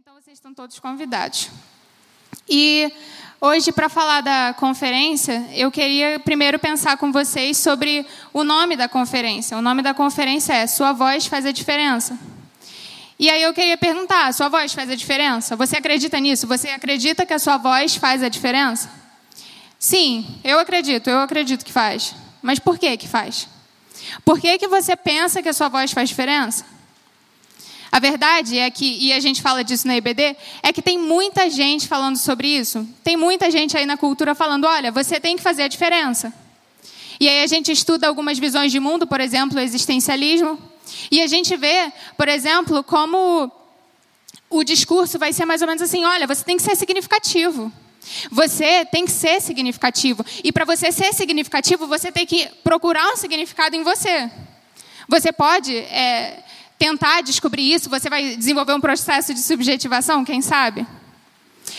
Então vocês estão todos convidados. E hoje, para falar da conferência, eu queria primeiro pensar com vocês sobre o nome da conferência. O nome da conferência é Sua Voz Faz a Diferença. E aí eu queria perguntar: sua voz faz a diferença? Você acredita nisso? Você acredita que a sua voz faz a diferença? Sim, eu acredito, eu acredito que faz. Mas por que que faz? Por que, que você pensa que a sua voz faz diferença? A verdade é que, e a gente fala disso na IBD, é que tem muita gente falando sobre isso. Tem muita gente aí na cultura falando: olha, você tem que fazer a diferença. E aí a gente estuda algumas visões de mundo, por exemplo, o existencialismo, e a gente vê, por exemplo, como o discurso vai ser mais ou menos assim: olha, você tem que ser significativo. Você tem que ser significativo. E para você ser significativo, você tem que procurar um significado em você. Você pode é, tentar descobrir isso, você vai desenvolver um processo de subjetivação, quem sabe?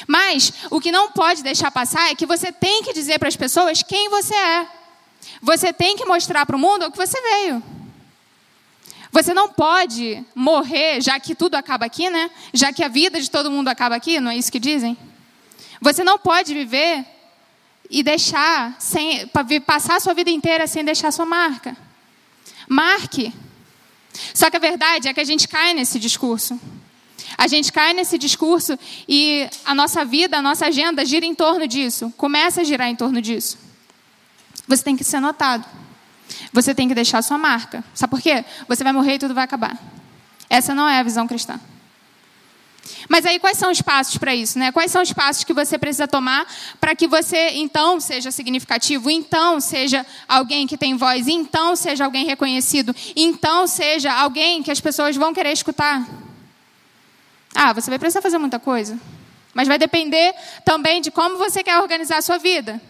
Mas o que não pode deixar passar é que você tem que dizer para as pessoas quem você é. Você tem que mostrar para o mundo o que você veio. Você não pode morrer, já que tudo acaba aqui, né? Já que a vida de todo mundo acaba aqui, não é isso que dizem? Você não pode viver e deixar, sem, passar a sua vida inteira sem deixar sua marca. Marque. Só que a verdade é que a gente cai nesse discurso. A gente cai nesse discurso e a nossa vida, a nossa agenda gira em torno disso, começa a girar em torno disso. Você tem que ser notado. Você tem que deixar sua marca. Sabe por quê? Você vai morrer e tudo vai acabar. Essa não é a visão cristã. Mas aí quais são os passos para isso, né? Quais são os passos que você precisa tomar para que você então seja significativo, então seja alguém que tem voz, então seja alguém reconhecido, então seja alguém que as pessoas vão querer escutar? Ah, você vai precisar fazer muita coisa. Mas vai depender também de como você quer organizar a sua vida.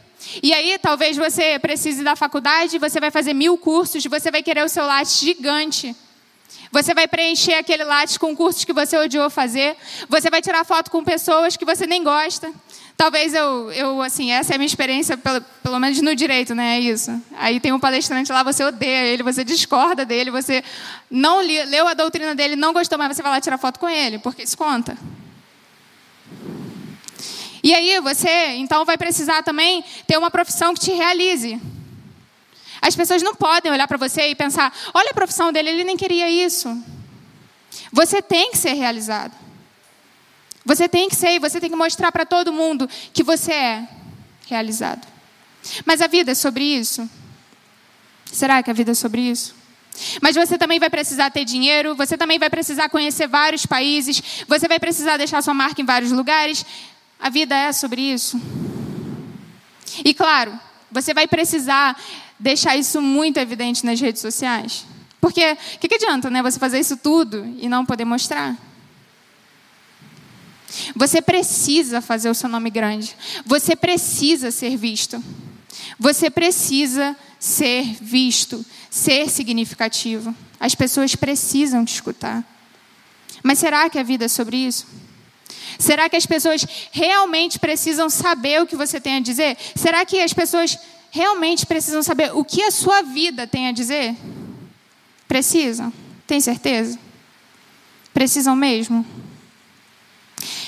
E aí, talvez você precise da faculdade, você vai fazer mil cursos, você vai querer o seu latte gigante. Você vai preencher aquele lápis com cursos que você odiou fazer. Você vai tirar foto com pessoas que você nem gosta. Talvez eu, eu assim, essa é a minha experiência, pelo, pelo menos no direito, né? É isso. Aí tem um palestrante lá, você odeia ele, você discorda dele, você não li, leu a doutrina dele, não gostou, mas você vai lá tirar foto com ele, porque isso conta. E aí você, então, vai precisar também ter uma profissão que te realize. As pessoas não podem olhar para você e pensar: olha a profissão dele, ele nem queria isso. Você tem que ser realizado. Você tem que ser, e você tem que mostrar para todo mundo que você é realizado. Mas a vida é sobre isso? Será que a vida é sobre isso? Mas você também vai precisar ter dinheiro, você também vai precisar conhecer vários países, você vai precisar deixar sua marca em vários lugares. A vida é sobre isso. E claro, você vai precisar deixar isso muito evidente nas redes sociais. Porque o que, que adianta né, você fazer isso tudo e não poder mostrar? Você precisa fazer o seu nome grande. Você precisa ser visto. Você precisa ser visto, ser significativo. As pessoas precisam te escutar. Mas será que a vida é sobre isso? Será que as pessoas realmente precisam saber o que você tem a dizer? Será que as pessoas realmente precisam saber o que a sua vida tem a dizer? Precisam? Tem certeza? Precisam mesmo?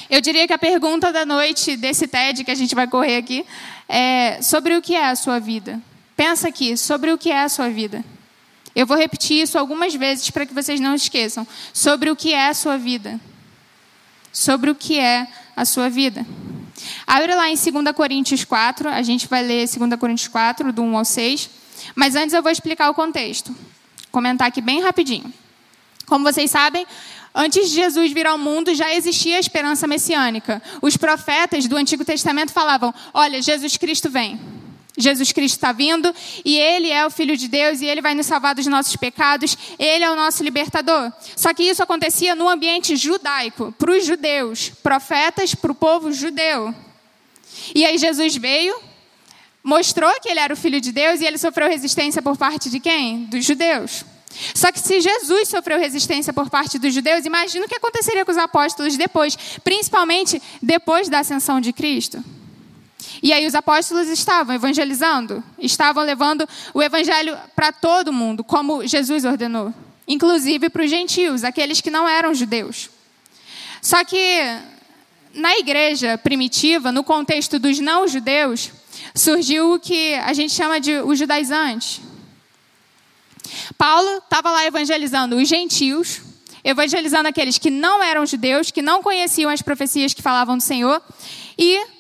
Eu diria que a pergunta da noite desse TED que a gente vai correr aqui é sobre o que é a sua vida. Pensa aqui, sobre o que é a sua vida. Eu vou repetir isso algumas vezes para que vocês não esqueçam. Sobre o que é a sua vida. Sobre o que é a sua vida. Abre lá em 2 Coríntios 4, a gente vai ler 2 Coríntios 4, do 1 ao 6. Mas antes eu vou explicar o contexto. Comentar aqui bem rapidinho. Como vocês sabem, antes de Jesus vir ao mundo já existia a esperança messiânica. Os profetas do Antigo Testamento falavam: Olha, Jesus Cristo vem. Jesus Cristo está vindo e Ele é o Filho de Deus e Ele vai nos salvar dos nossos pecados, Ele é o nosso libertador. Só que isso acontecia no ambiente judaico, para os judeus, profetas para o povo judeu. E aí Jesus veio, mostrou que Ele era o Filho de Deus e Ele sofreu resistência por parte de quem? Dos judeus. Só que se Jesus sofreu resistência por parte dos judeus, imagina o que aconteceria com os apóstolos depois, principalmente depois da ascensão de Cristo. E aí os apóstolos estavam evangelizando, estavam levando o evangelho para todo mundo, como Jesus ordenou, inclusive para os gentios, aqueles que não eram judeus. Só que na igreja primitiva, no contexto dos não-judeus, surgiu o que a gente chama de os judaizantes. Paulo estava lá evangelizando os gentios, evangelizando aqueles que não eram judeus, que não conheciam as profecias que falavam do Senhor, e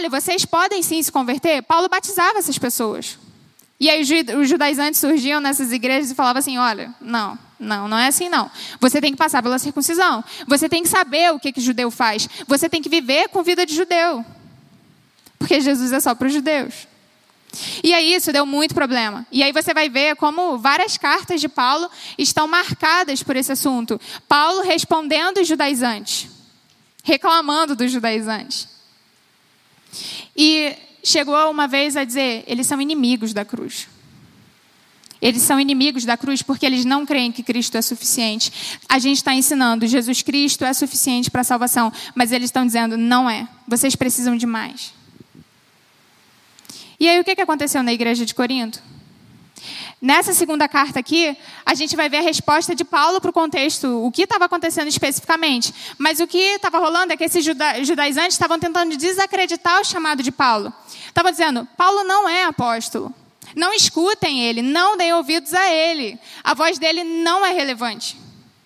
olha, vocês podem sim se converter. Paulo batizava essas pessoas. E aí os judaizantes surgiam nessas igrejas e falavam assim: olha, não, não, não é assim não. Você tem que passar pela circuncisão. Você tem que saber o que, que judeu faz. Você tem que viver com vida de judeu. Porque Jesus é só para os judeus. E aí isso deu muito problema. E aí você vai ver como várias cartas de Paulo estão marcadas por esse assunto. Paulo respondendo os judaizantes, reclamando dos judaizantes. E chegou uma vez a dizer: eles são inimigos da cruz. Eles são inimigos da cruz porque eles não creem que Cristo é suficiente. A gente está ensinando, Jesus Cristo é suficiente para a salvação, mas eles estão dizendo, não é. Vocês precisam de mais. E aí o que aconteceu na igreja de Corinto? Nessa segunda carta aqui, a gente vai ver a resposta de Paulo para o contexto, o que estava acontecendo especificamente. Mas o que estava rolando é que esses juda judaizantes estavam tentando desacreditar o chamado de Paulo. Estavam dizendo, Paulo não é apóstolo. Não escutem ele, não deem ouvidos a ele. A voz dele não é relevante.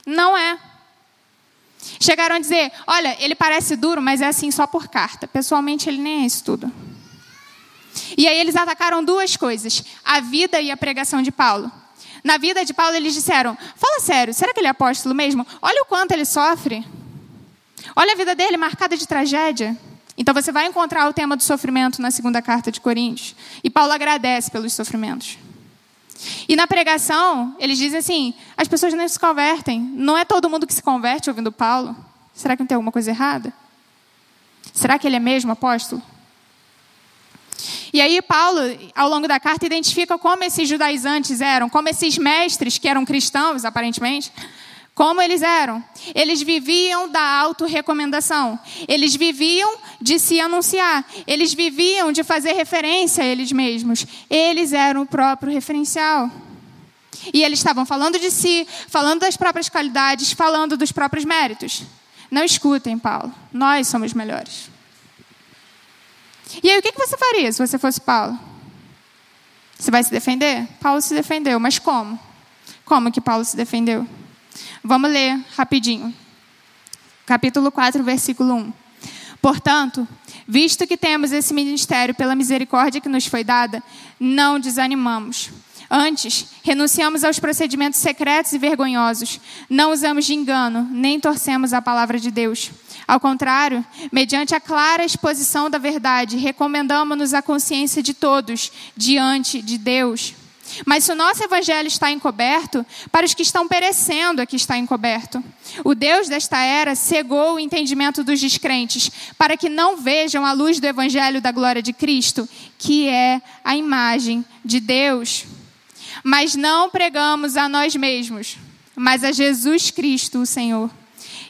Não é. Chegaram a dizer, olha, ele parece duro, mas é assim só por carta. Pessoalmente, ele nem é isso tudo. E aí eles atacaram duas coisas: a vida e a pregação de Paulo. Na vida de Paulo, eles disseram: Fala sério, será que ele é apóstolo mesmo? Olha o quanto ele sofre. Olha a vida dele marcada de tragédia. Então você vai encontrar o tema do sofrimento na segunda carta de Coríntios. E Paulo agradece pelos sofrimentos. E na pregação, eles dizem assim: as pessoas não se convertem. Não é todo mundo que se converte ouvindo Paulo. Será que não tem alguma coisa errada? Será que ele é mesmo apóstolo? E aí, Paulo, ao longo da carta, identifica como esses judaizantes eram, como esses mestres, que eram cristãos, aparentemente, como eles eram. Eles viviam da autorrecomendação. Eles viviam de se anunciar. Eles viviam de fazer referência a eles mesmos. Eles eram o próprio referencial. E eles estavam falando de si, falando das próprias qualidades, falando dos próprios méritos. Não escutem, Paulo. Nós somos melhores. E aí, o que você faria se você fosse Paulo? Você vai se defender? Paulo se defendeu, mas como? Como que Paulo se defendeu? Vamos ler rapidinho. Capítulo 4, versículo 1. Portanto, visto que temos esse ministério pela misericórdia que nos foi dada, não desanimamos. Antes, renunciamos aos procedimentos secretos e vergonhosos. Não usamos de engano, nem torcemos a palavra de Deus. Ao contrário, mediante a clara exposição da verdade, recomendamos-nos a consciência de todos diante de Deus. Mas se o nosso evangelho está encoberto, para os que estão perecendo aqui está encoberto. O Deus desta era cegou o entendimento dos descrentes, para que não vejam a luz do evangelho da glória de Cristo, que é a imagem de Deus. Mas não pregamos a nós mesmos, mas a Jesus Cristo, o Senhor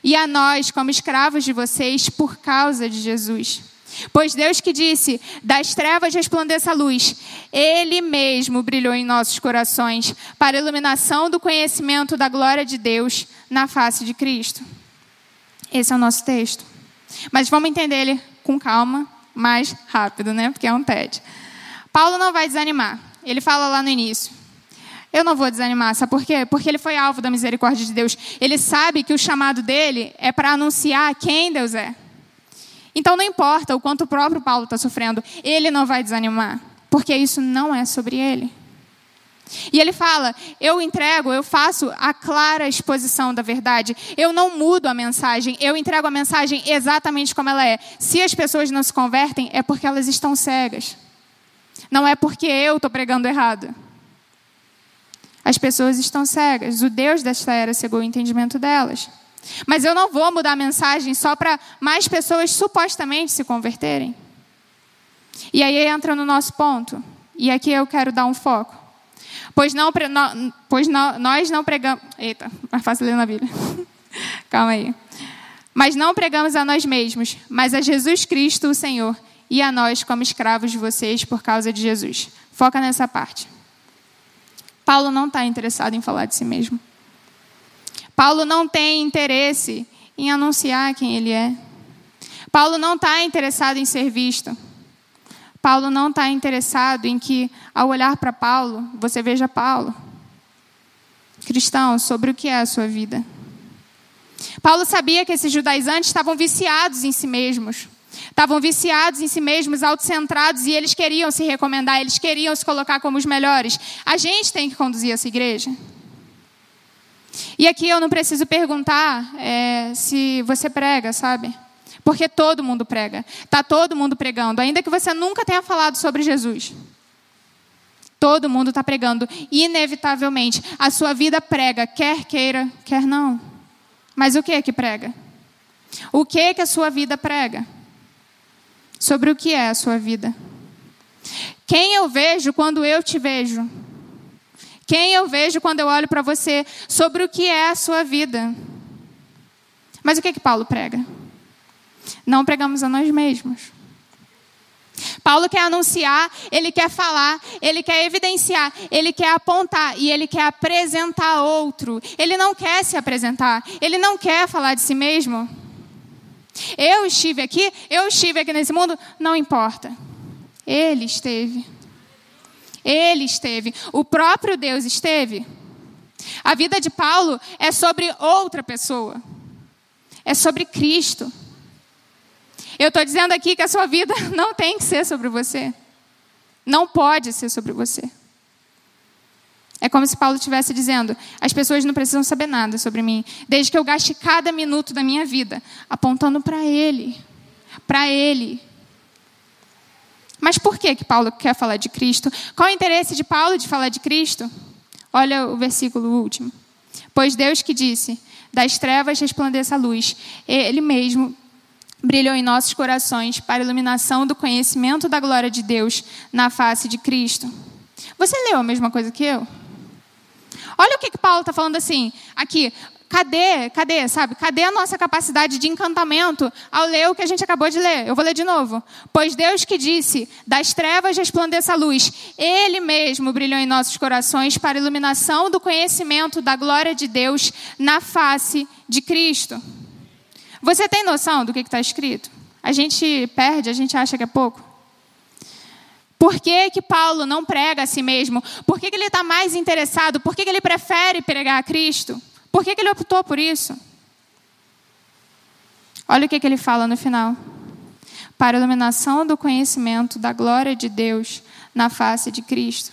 e a nós, como escravos de vocês, por causa de Jesus. Pois Deus que disse: das trevas resplandeça a luz, Ele mesmo brilhou em nossos corações, para a iluminação do conhecimento da glória de Deus na face de Cristo. Esse é o nosso texto. Mas vamos entender ele com calma, mais rápido, né? Porque é um TED. Paulo não vai desanimar. Ele fala lá no início: eu não vou desanimar, sabe por quê? Porque ele foi alvo da misericórdia de Deus. Ele sabe que o chamado dele é para anunciar quem Deus é. Então não importa o quanto o próprio Paulo está sofrendo, ele não vai desanimar, porque isso não é sobre ele. E ele fala: eu entrego, eu faço a clara exposição da verdade. Eu não mudo a mensagem, eu entrego a mensagem exatamente como ela é. Se as pessoas não se convertem, é porque elas estão cegas. Não é porque eu estou pregando errado. As pessoas estão cegas. O Deus desta era cegou o entendimento delas. Mas eu não vou mudar a mensagem só para mais pessoas supostamente se converterem. E aí entra no nosso ponto. E aqui eu quero dar um foco. Pois, não, pois não, nós não pregamos. Eita, mais fácil ler na Bíblia. Calma aí. Mas não pregamos a nós mesmos, mas a Jesus Cristo, o Senhor, e a nós como escravos de vocês por causa de Jesus. Foca nessa parte. Paulo não está interessado em falar de si mesmo. Paulo não tem interesse em anunciar quem ele é. Paulo não está interessado em ser visto. Paulo não está interessado em que, ao olhar para Paulo, você veja Paulo. Cristão, sobre o que é a sua vida. Paulo sabia que esses judaizantes estavam viciados em si mesmos. Estavam viciados em si mesmos, autocentrados, e eles queriam se recomendar, eles queriam se colocar como os melhores. A gente tem que conduzir essa igreja. E aqui eu não preciso perguntar é, se você prega, sabe? Porque todo mundo prega. Está todo mundo pregando. Ainda que você nunca tenha falado sobre Jesus. Todo mundo está pregando. Inevitavelmente. A sua vida prega, quer queira, quer não. Mas o que é que prega? O que é que a sua vida prega? Sobre o que é a sua vida? Quem eu vejo quando eu te vejo? Quem eu vejo quando eu olho para você? Sobre o que é a sua vida? Mas o que é que Paulo prega? Não pregamos a nós mesmos. Paulo quer anunciar, ele quer falar, ele quer evidenciar, ele quer apontar e ele quer apresentar outro. Ele não quer se apresentar, ele não quer falar de si mesmo. Eu estive aqui, eu estive aqui nesse mundo, não importa. Ele esteve. Ele esteve. O próprio Deus esteve. A vida de Paulo é sobre outra pessoa. É sobre Cristo. Eu estou dizendo aqui que a sua vida não tem que ser sobre você. Não pode ser sobre você. É como se Paulo estivesse dizendo: as pessoas não precisam saber nada sobre mim, desde que eu gaste cada minuto da minha vida apontando para Ele. Para Ele. Mas por que, que Paulo quer falar de Cristo? Qual o interesse de Paulo de falar de Cristo? Olha o versículo último. Pois Deus que disse: das trevas resplandeça a luz, Ele mesmo brilhou em nossos corações para a iluminação do conhecimento da glória de Deus na face de Cristo. Você leu a mesma coisa que eu? Olha o que, que Paulo está falando assim, aqui. Cadê, cadê, sabe? Cadê a nossa capacidade de encantamento ao ler o que a gente acabou de ler? Eu vou ler de novo. Pois Deus que disse: Das trevas resplandeça a luz, Ele mesmo brilhou em nossos corações para a iluminação do conhecimento da glória de Deus na face de Cristo. Você tem noção do que está escrito? A gente perde, a gente acha que é pouco. Por que, que Paulo não prega a si mesmo? Por que, que ele está mais interessado? Por que, que ele prefere pregar a Cristo? Por que, que ele optou por isso? Olha o que, que ele fala no final. Para a iluminação do conhecimento da glória de Deus na face de Cristo.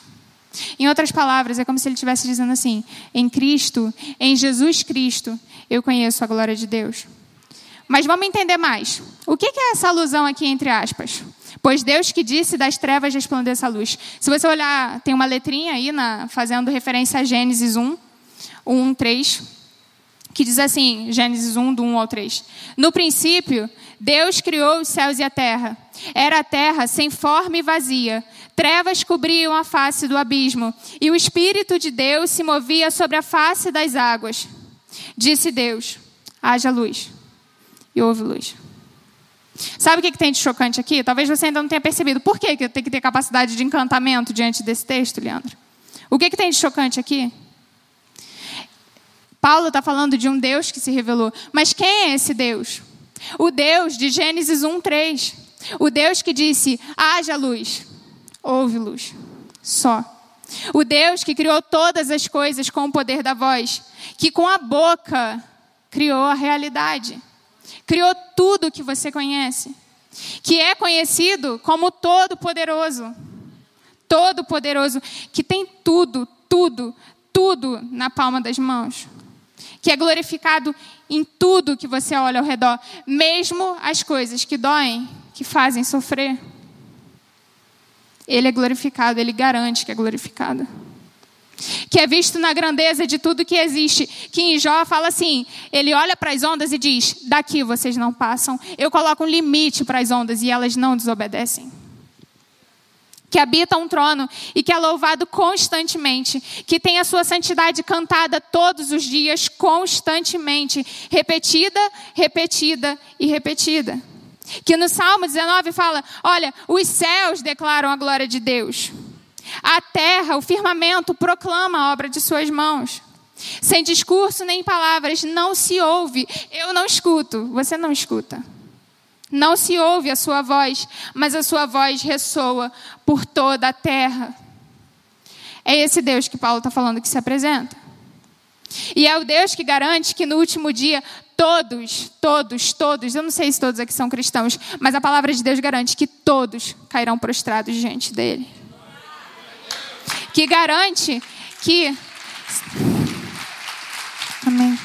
Em outras palavras, é como se ele estivesse dizendo assim: em Cristo, em Jesus Cristo, eu conheço a glória de Deus. Mas vamos entender mais. O que é essa alusão aqui entre aspas? Pois Deus que disse das trevas resplandeça a luz. Se você olhar, tem uma letrinha aí na, fazendo referência a Gênesis 1, 1, 3, que diz assim, Gênesis 1, do 1 ao 3. No princípio, Deus criou os céus e a terra. Era a terra sem forma e vazia. Trevas cobriam a face do abismo, e o Espírito de Deus se movia sobre a face das águas. Disse Deus: haja luz e houve luz. Sabe o que, tem de chocante aqui? Talvez você ainda não tenha percebido. Por que, que tem que ter capacidade de encantamento diante desse texto, Leandro? O que, que tem de chocante aqui? Paulo está falando de um Deus que se revelou. Mas quem é esse Deus? O Deus de Gênesis 1, 3. O Deus que disse: haja luz, houve luz. Só. O Deus que criou todas as coisas com o poder da voz, que com a boca criou a realidade criou tudo que você conhece, que é conhecido como Todo-Poderoso. Todo-Poderoso, que tem tudo, tudo, tudo na palma das mãos. Que é glorificado em tudo que você olha ao redor, mesmo as coisas que doem, que fazem sofrer. Ele é glorificado, ele garante que é glorificado que é visto na grandeza de tudo que existe. Que em Jó fala assim: ele olha para as ondas e diz: daqui vocês não passam. Eu coloco um limite para as ondas e elas não desobedecem. Que habita um trono e que é louvado constantemente, que tem a sua santidade cantada todos os dias, constantemente, repetida, repetida e repetida. Que no Salmo 19 fala: olha, os céus declaram a glória de Deus. A terra, o firmamento, proclama a obra de suas mãos. Sem discurso nem palavras, não se ouve. Eu não escuto, você não escuta. Não se ouve a sua voz, mas a sua voz ressoa por toda a terra. É esse Deus que Paulo está falando que se apresenta. E é o Deus que garante que no último dia todos, todos, todos, eu não sei se todos aqui são cristãos, mas a palavra de Deus garante que todos cairão prostrados diante dele. Que garante que. Amém.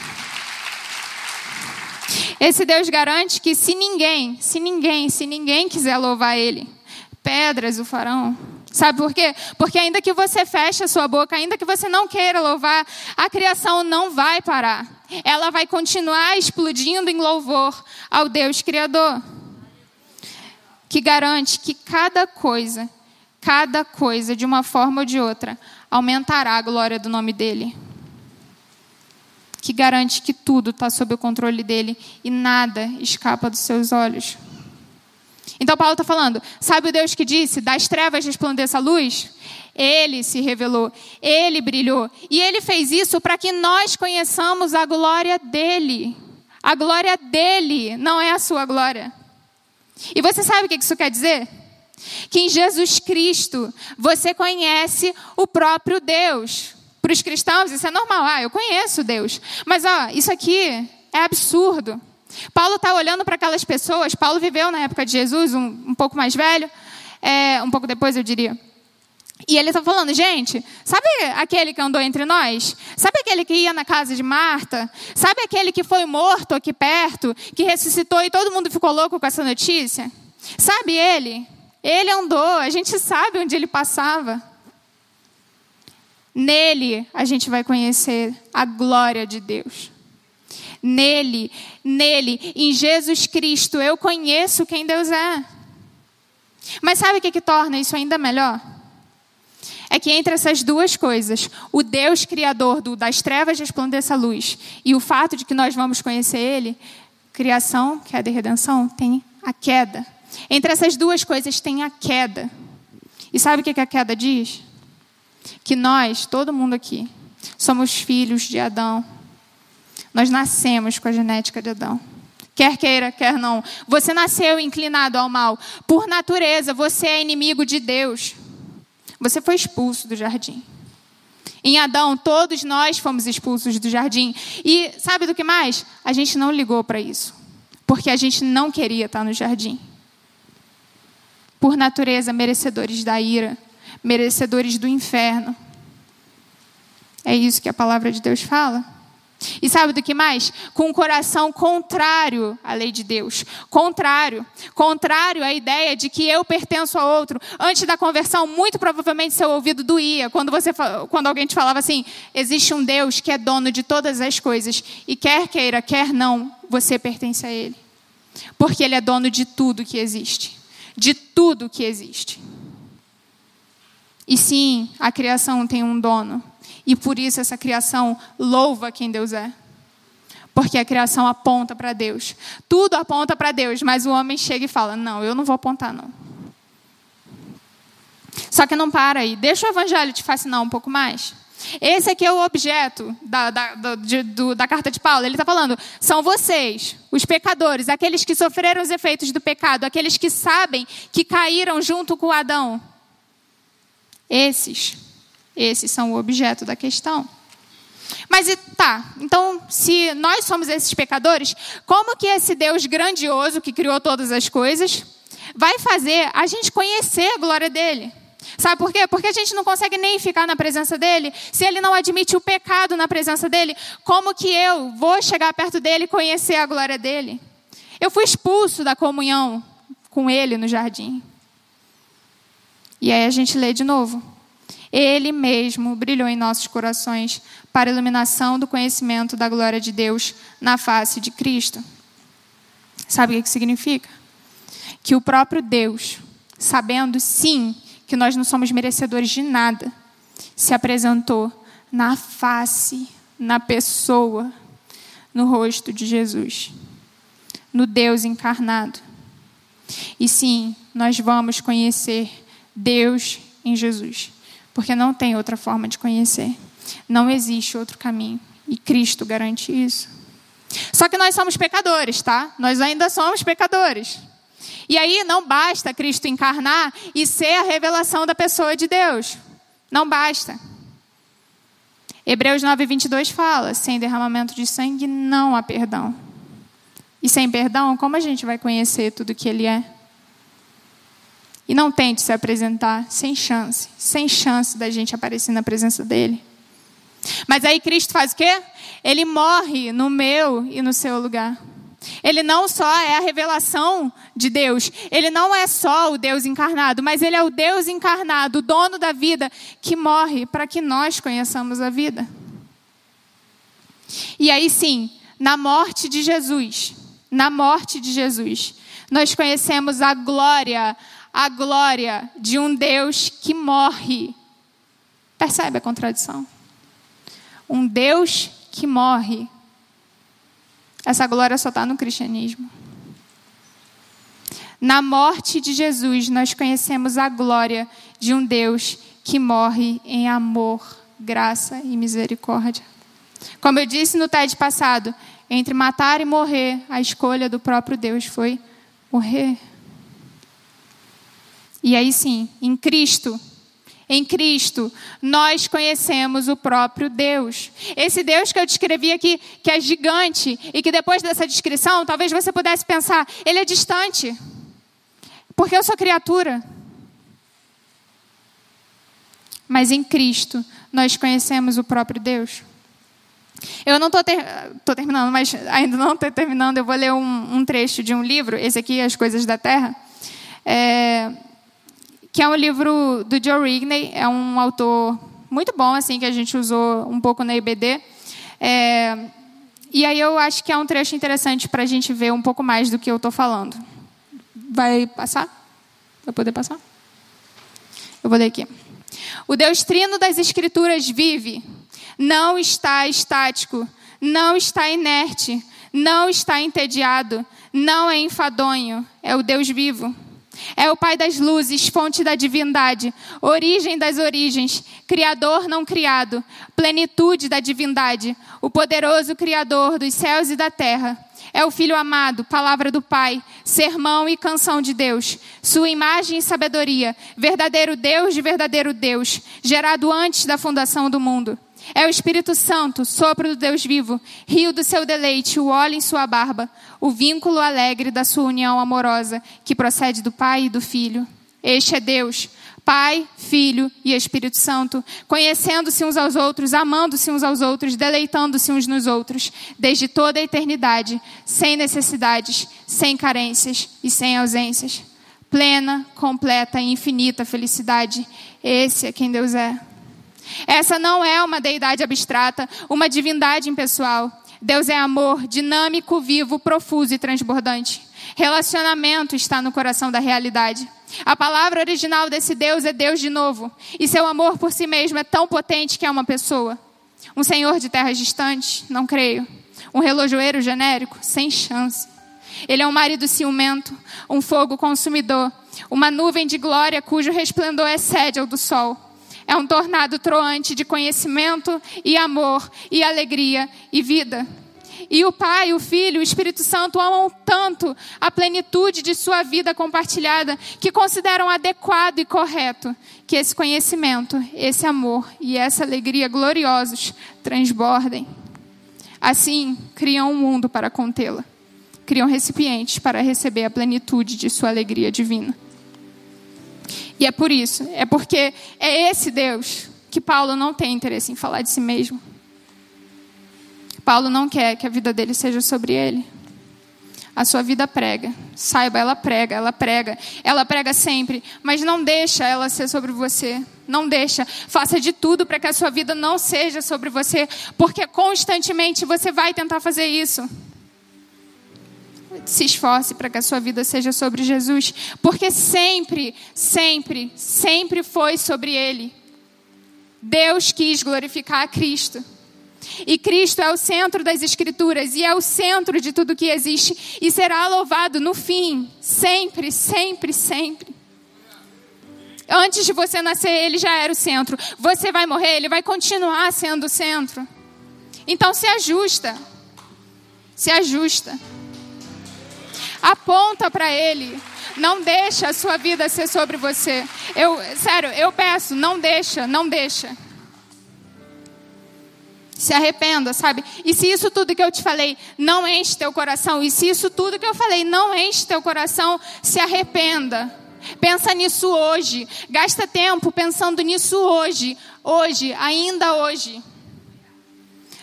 Esse Deus garante que se ninguém, se ninguém, se ninguém quiser louvar Ele, pedras o farão. Sabe por quê? Porque ainda que você feche a sua boca, ainda que você não queira louvar, a criação não vai parar. Ela vai continuar explodindo em louvor ao Deus Criador. Que garante que cada coisa, cada coisa, de uma forma ou de outra, aumentará a glória do nome dEle que garante que tudo está sob o controle dele e nada escapa dos seus olhos. Então Paulo está falando, sabe o Deus que disse, das trevas resplandeça a luz? Ele se revelou, ele brilhou. E ele fez isso para que nós conheçamos a glória dele. A glória dele não é a sua glória. E você sabe o que isso quer dizer? Que em Jesus Cristo você conhece o próprio Deus. Para os cristãos, isso é normal. Ah, eu conheço Deus. Mas, ó, isso aqui é absurdo. Paulo está olhando para aquelas pessoas. Paulo viveu na época de Jesus, um, um pouco mais velho, é, um pouco depois, eu diria. E ele está falando, gente, sabe aquele que andou entre nós? Sabe aquele que ia na casa de Marta? Sabe aquele que foi morto aqui perto, que ressuscitou e todo mundo ficou louco com essa notícia? Sabe ele? Ele andou, a gente sabe onde ele passava. Nele a gente vai conhecer a glória de Deus. Nele, nele, em Jesus Cristo, eu conheço quem Deus é. Mas sabe o que, que torna isso ainda melhor? É que entre essas duas coisas, o Deus Criador do, das trevas resplandeça a luz e o fato de que nós vamos conhecer Ele, criação, queda e redenção, tem a queda. Entre essas duas coisas tem a queda. E sabe o que, a queda diz? que nós, todo mundo aqui, somos filhos de Adão. Nós nascemos com a genética de Adão. Quer queira, quer não. Você nasceu inclinado ao mal. Por natureza, você é inimigo de Deus. Você foi expulso do jardim. Em Adão, todos nós fomos expulsos do jardim. E sabe do que mais? A gente não ligou para isso. Porque a gente não queria estar no jardim. Por natureza, merecedores da ira merecedores do inferno. É isso que a palavra de Deus fala. E sabe do que mais? Com um coração contrário à lei de Deus. Contrário. Contrário à ideia de que eu pertenço a outro. Antes da conversão, muito provavelmente seu ouvido doía. Quando, você, quando alguém te falava assim: existe um Deus que é dono de todas as coisas. E quer queira, quer não, você pertence a Ele. Porque Ele é dono de tudo que existe. De tudo que existe. E sim, a criação tem um dono. E por isso essa criação louva quem Deus é. Porque a criação aponta para Deus. Tudo aponta para Deus, mas o homem chega e fala: Não, eu não vou apontar, não. Só que não para aí. Deixa o evangelho te fascinar um pouco mais. Esse aqui é o objeto da, da, do, de, do, da carta de Paulo. Ele está falando: são vocês, os pecadores, aqueles que sofreram os efeitos do pecado, aqueles que sabem que caíram junto com Adão. Esses, esses são o objeto da questão. Mas tá, então se nós somos esses pecadores, como que esse Deus grandioso que criou todas as coisas vai fazer a gente conhecer a glória dele? Sabe por quê? Porque a gente não consegue nem ficar na presença dele. Se ele não admite o pecado na presença dele, como que eu vou chegar perto dele e conhecer a glória dele? Eu fui expulso da comunhão com ele no jardim. E aí a gente lê de novo. Ele mesmo brilhou em nossos corações para a iluminação do conhecimento da glória de Deus na face de Cristo. Sabe o que significa? Que o próprio Deus, sabendo sim que nós não somos merecedores de nada, se apresentou na face, na pessoa, no rosto de Jesus, no Deus encarnado. E sim, nós vamos conhecer Deus em Jesus, porque não tem outra forma de conhecer. Não existe outro caminho. E Cristo garante isso. Só que nós somos pecadores, tá? Nós ainda somos pecadores. E aí não basta Cristo encarnar e ser a revelação da pessoa de Deus. Não basta. Hebreus 9, 22 fala: sem derramamento de sangue não há perdão. E sem perdão, como a gente vai conhecer tudo que Ele é? E não tente se apresentar sem chance, sem chance da gente aparecer na presença dEle. Mas aí Cristo faz o quê? Ele morre no meu e no seu lugar. Ele não só é a revelação de Deus, ele não é só o Deus encarnado, mas ele é o Deus encarnado, o dono da vida, que morre para que nós conheçamos a vida. E aí sim, na morte de Jesus, na morte de Jesus, nós conhecemos a glória, a glória de um Deus que morre. Percebe a contradição? Um Deus que morre essa glória só está no cristianismo. Na morte de Jesus, nós conhecemos a glória de um Deus que morre em amor, graça e misericórdia. Como eu disse no TED passado, entre matar e morrer, a escolha do próprio Deus foi morrer. E aí sim, em Cristo, em Cristo, nós conhecemos o próprio Deus. Esse Deus que eu descrevi aqui, que é gigante, e que depois dessa descrição, talvez você pudesse pensar, ele é distante. Porque eu sou criatura. Mas em Cristo, nós conhecemos o próprio Deus. Eu não estou ter, terminando, mas ainda não estou terminando. Eu vou ler um, um, trecho de um livro, esse aqui, As Coisas da Terra. É, que é um livro do Joe Rigney, é um autor muito bom, assim, que a gente usou um pouco na IBD. É, e aí eu acho que é um trecho interessante para a gente ver um pouco mais do que eu estou falando. Vai passar? Vai poder passar? Eu vou ler aqui. O Deus trino das Escrituras vive, não está estático, não está inerte, não está entediado, não é enfadonho, é o Deus vivo. É o Pai das luzes, fonte da divindade, origem das origens, Criador não criado, plenitude da divindade, o poderoso Criador dos céus e da terra. É o Filho amado, palavra do Pai, sermão e canção de Deus, sua imagem e sabedoria, verdadeiro Deus de verdadeiro Deus, gerado antes da fundação do mundo. É o Espírito Santo, sopro do Deus vivo, rio do seu deleite, o óleo em sua barba, o vínculo alegre da sua união amorosa, que procede do Pai e do Filho. Este é Deus, Pai, Filho e Espírito Santo, conhecendo-se uns aos outros, amando-se uns aos outros, deleitando-se uns nos outros, desde toda a eternidade, sem necessidades, sem carências e sem ausências. Plena, completa e infinita felicidade. Esse é quem Deus é. Essa não é uma deidade abstrata, uma divindade impessoal. Deus é amor, dinâmico, vivo, profuso e transbordante. Relacionamento está no coração da realidade. A palavra original desse Deus é Deus de novo. E seu amor por si mesmo é tão potente que é uma pessoa. Um senhor de terras distantes? Não creio. Um relojoeiro genérico? Sem chance. Ele é um marido ciumento, um fogo consumidor, uma nuvem de glória cujo resplendor excede ao do sol é um tornado troante de conhecimento e amor e alegria e vida. E o Pai, o Filho, o Espírito Santo amam tanto a plenitude de sua vida compartilhada que consideram adequado e correto que esse conhecimento, esse amor e essa alegria gloriosos transbordem. Assim, criam um mundo para contê-la. Criam recipientes para receber a plenitude de sua alegria divina. E é por isso, é porque é esse Deus que Paulo não tem interesse em falar de si mesmo. Paulo não quer que a vida dele seja sobre ele. A sua vida prega. Saiba, ela prega, ela prega. Ela prega sempre, mas não deixa ela ser sobre você. Não deixa. Faça de tudo para que a sua vida não seja sobre você, porque constantemente você vai tentar fazer isso se esforce para que a sua vida seja sobre Jesus, porque sempre, sempre, sempre foi sobre Ele. Deus quis glorificar a Cristo. E Cristo é o centro das Escrituras e é o centro de tudo que existe e será louvado no fim, sempre, sempre, sempre. Antes de você nascer, ele já era o centro. Você vai morrer, ele vai continuar sendo o centro. Então se ajusta. Se ajusta. Aponta para ele. Não deixa a sua vida ser sobre você. Eu, sério, eu peço, não deixa, não deixa. Se arrependa, sabe? E se isso tudo que eu te falei não enche teu coração, e se isso tudo que eu falei não enche teu coração, se arrependa. Pensa nisso hoje. Gasta tempo pensando nisso hoje. Hoje, ainda hoje.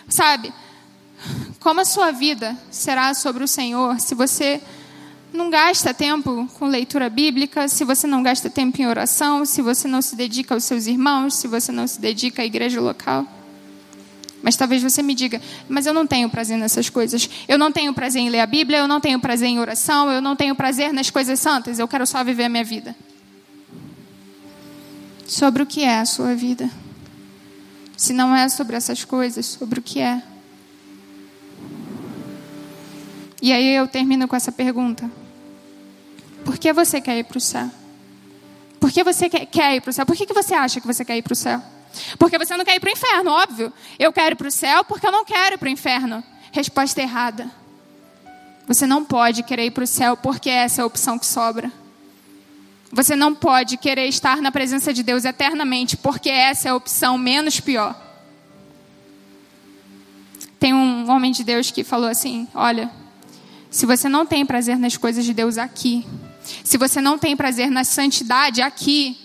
Sabe? Como a sua vida será sobre o Senhor se você não gasta tempo com leitura bíblica, se você não gasta tempo em oração, se você não se dedica aos seus irmãos, se você não se dedica à igreja local. Mas talvez você me diga, mas eu não tenho prazer nessas coisas. Eu não tenho prazer em ler a Bíblia, eu não tenho prazer em oração, eu não tenho prazer nas coisas santas, eu quero só viver a minha vida. Sobre o que é a sua vida? Se não é sobre essas coisas, sobre o que é? E aí eu termino com essa pergunta: por que você quer ir para o céu? Por que você quer ir para o céu? Por que, que você acha que você quer ir para o céu? Porque você não quer ir para o inferno, óbvio. Eu quero ir para o céu porque eu não quero ir para o inferno. Resposta errada. Você não pode querer ir para o céu porque essa é a opção que sobra. Você não pode querer estar na presença de Deus eternamente porque essa é a opção menos pior. Tem um homem de Deus que falou assim: Olha, se você não tem prazer nas coisas de Deus aqui, se você não tem prazer na santidade aqui,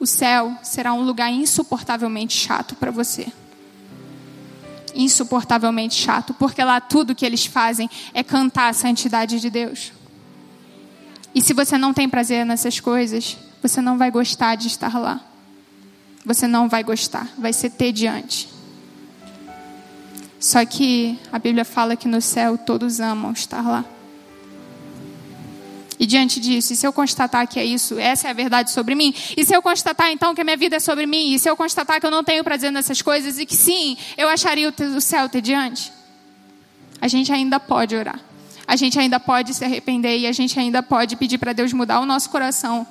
o céu será um lugar insuportavelmente chato para você. Insuportavelmente chato, porque lá tudo que eles fazem é cantar a santidade de Deus. E se você não tem prazer nessas coisas, você não vai gostar de estar lá. Você não vai gostar, vai ser tediante. Só que a Bíblia fala que no céu todos amam estar lá. E diante disso, e se eu constatar que é isso, essa é a verdade sobre mim, e se eu constatar então que a minha vida é sobre mim, e se eu constatar que eu não tenho prazer nessas coisas e que sim, eu acharia o céu ter diante, a gente ainda pode orar. A gente ainda pode se arrepender e a gente ainda pode pedir para Deus mudar o nosso coração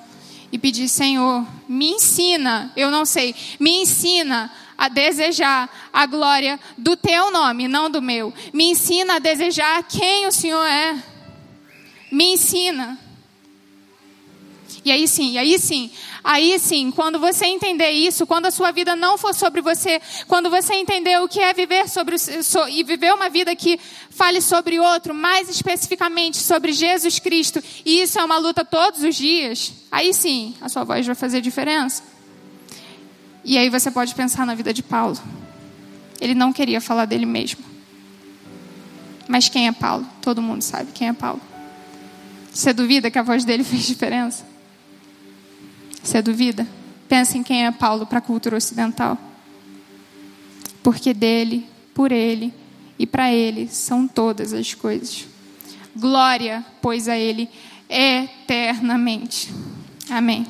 e pedir, Senhor, me ensina, eu não sei, me ensina a desejar a glória do teu nome, não do meu. Me ensina a desejar quem o Senhor é. Me ensina. E aí sim, e aí sim, aí sim, quando você entender isso, quando a sua vida não for sobre você, quando você entender o que é viver sobre so, e viver uma vida que fale sobre outro, mais especificamente sobre Jesus Cristo, e isso é uma luta todos os dias, aí sim, a sua voz vai fazer diferença. E aí você pode pensar na vida de Paulo. Ele não queria falar dele mesmo. Mas quem é Paulo? Todo mundo sabe quem é Paulo. Você duvida que a voz dele fez diferença? Você duvida? Pensa em quem é Paulo para a cultura ocidental. Porque dele, por ele e para ele são todas as coisas. Glória, pois, a ele eternamente. Amém.